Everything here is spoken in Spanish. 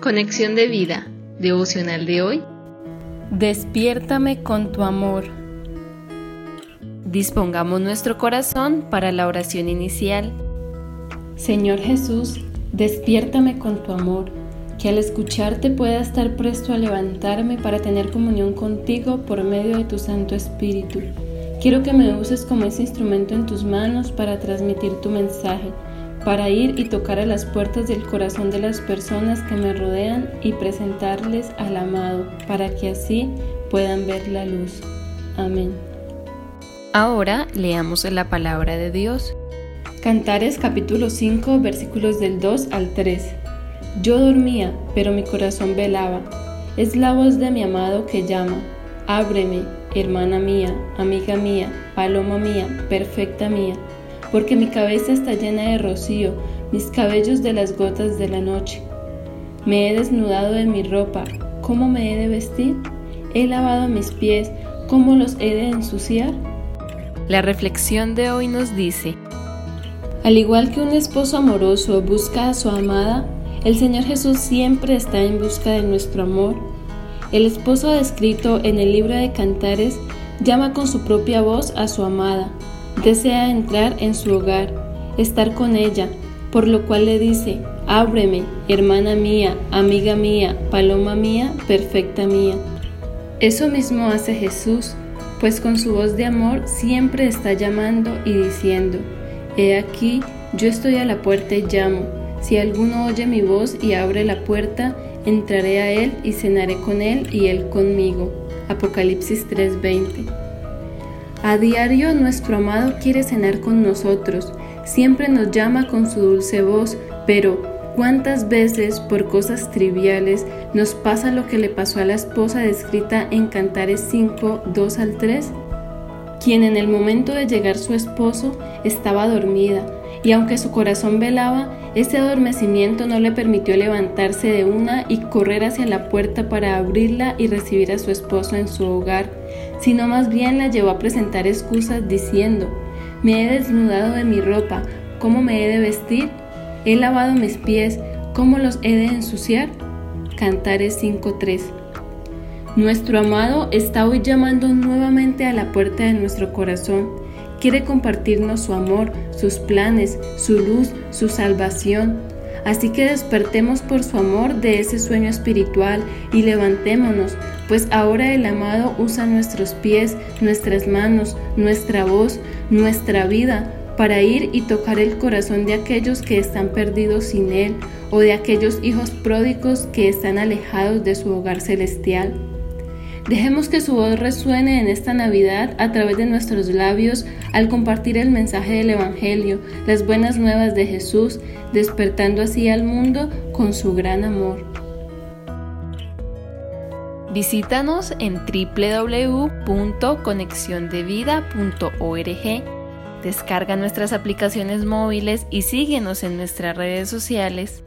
Conexión de vida, devocional de hoy. Despiértame con tu amor. Dispongamos nuestro corazón para la oración inicial. Señor Jesús, despiértame con tu amor, que al escucharte pueda estar presto a levantarme para tener comunión contigo por medio de tu Santo Espíritu. Quiero que me uses como ese instrumento en tus manos para transmitir tu mensaje para ir y tocar a las puertas del corazón de las personas que me rodean y presentarles al amado, para que así puedan ver la luz. Amén. Ahora leamos la palabra de Dios. Cantares capítulo 5 versículos del 2 al 3. Yo dormía, pero mi corazón velaba. Es la voz de mi amado que llama. Ábreme, hermana mía, amiga mía, paloma mía, perfecta mía porque mi cabeza está llena de rocío, mis cabellos de las gotas de la noche. Me he desnudado de mi ropa, ¿cómo me he de vestir? He lavado mis pies, ¿cómo los he de ensuciar? La reflexión de hoy nos dice, al igual que un esposo amoroso busca a su amada, el Señor Jesús siempre está en busca de nuestro amor. El esposo descrito en el libro de Cantares llama con su propia voz a su amada, Desea entrar en su hogar, estar con ella, por lo cual le dice, ábreme, hermana mía, amiga mía, paloma mía, perfecta mía. Eso mismo hace Jesús, pues con su voz de amor siempre está llamando y diciendo, He aquí, yo estoy a la puerta y llamo. Si alguno oye mi voz y abre la puerta, entraré a él y cenaré con él y él conmigo. Apocalipsis 3:20. A diario nuestro amado quiere cenar con nosotros, siempre nos llama con su dulce voz, pero ¿cuántas veces por cosas triviales nos pasa lo que le pasó a la esposa descrita en Cantares 5, 2 al 3? Quien en el momento de llegar su esposo estaba dormida, y aunque su corazón velaba, ese adormecimiento no le permitió levantarse de una y correr hacia la puerta para abrirla y recibir a su esposo en su hogar sino más bien la llevó a presentar excusas diciendo, me he desnudado de mi ropa, ¿cómo me he de vestir? He lavado mis pies, ¿cómo los he de ensuciar? Cantares 5.3 Nuestro amado está hoy llamando nuevamente a la puerta de nuestro corazón. Quiere compartirnos su amor, sus planes, su luz, su salvación. Así que despertemos por su amor de ese sueño espiritual y levantémonos, pues ahora el amado usa nuestros pies, nuestras manos, nuestra voz, nuestra vida para ir y tocar el corazón de aquellos que están perdidos sin Él o de aquellos hijos pródigos que están alejados de su hogar celestial. Dejemos que su voz resuene en esta Navidad a través de nuestros labios al compartir el mensaje del Evangelio, las buenas nuevas de Jesús, despertando así al mundo con su gran amor. Visítanos en www.conexiondevida.org. Descarga nuestras aplicaciones móviles y síguenos en nuestras redes sociales